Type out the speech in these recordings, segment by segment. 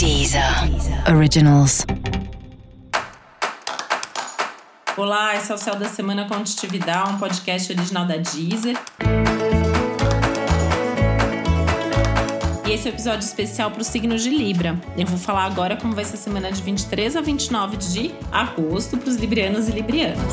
Deezer Originals. Olá, esse é o Céu da Semana com Titividade, um podcast original da Deezer. E esse é o um episódio especial para o signo de Libra. Eu vou falar agora como vai ser a semana de 23 a 29 de agosto para os librianos e librianas.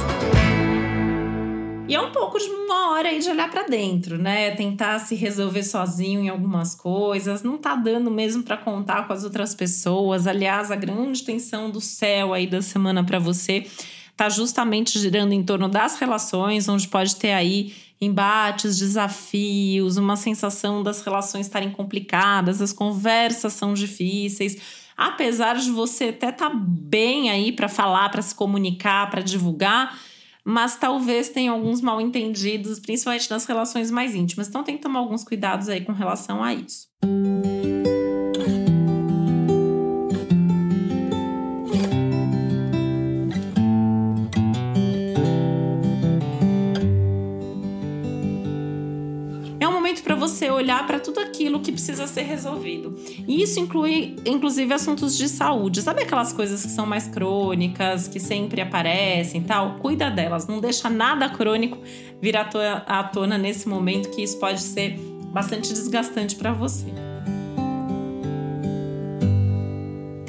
E é um pouco de uma hora aí de olhar para dentro, né? Tentar se resolver sozinho em algumas coisas, não tá dando mesmo para contar com as outras pessoas. Aliás, a grande tensão do céu aí da semana para você tá justamente girando em torno das relações, onde pode ter aí embates, desafios, uma sensação das relações estarem complicadas, as conversas são difíceis. Apesar de você até estar tá bem aí para falar, para se comunicar, para divulgar, mas talvez tenha alguns mal entendidos, principalmente nas relações mais íntimas. Então tem que tomar alguns cuidados aí com relação a isso. Você olhar para tudo aquilo que precisa ser resolvido. E isso inclui, inclusive, assuntos de saúde. Sabe aquelas coisas que são mais crônicas, que sempre aparecem e tal? Cuida delas, não deixa nada crônico vir à tona nesse momento, que isso pode ser bastante desgastante para você.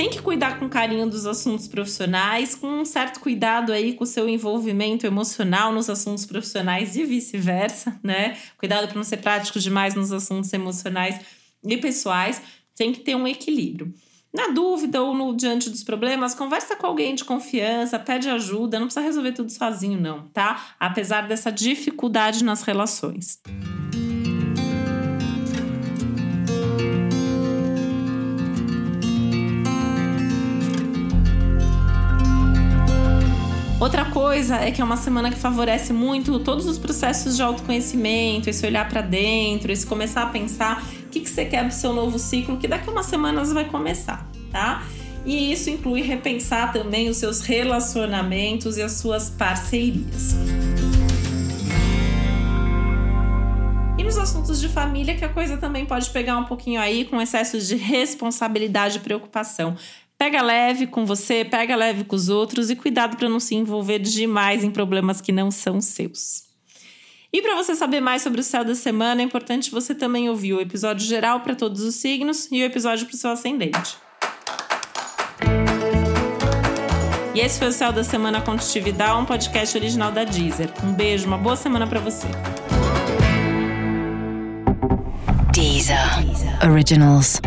Tem que cuidar com carinho dos assuntos profissionais, com um certo cuidado aí com o seu envolvimento emocional nos assuntos profissionais e vice-versa, né? Cuidado para não ser prático demais nos assuntos emocionais e pessoais. Tem que ter um equilíbrio. Na dúvida ou no diante dos problemas, conversa com alguém de confiança, pede ajuda, não precisa resolver tudo sozinho, não, tá? Apesar dessa dificuldade nas relações. Outra coisa é que é uma semana que favorece muito todos os processos de autoconhecimento, esse olhar para dentro, esse começar a pensar o que, que você quer pro seu novo ciclo, que daqui a umas semanas vai começar, tá? E isso inclui repensar também os seus relacionamentos e as suas parcerias. E nos assuntos de família, que a coisa também pode pegar um pouquinho aí com excesso de responsabilidade e preocupação. Pega leve com você, pega leve com os outros e cuidado para não se envolver demais em problemas que não são seus. E para você saber mais sobre o céu da semana, é importante você também ouvir o episódio geral para todos os signos e o episódio para o seu ascendente. E esse foi o Céu da Semana com um podcast original da Deezer. Um beijo, uma boa semana para você. Deezer. Originals.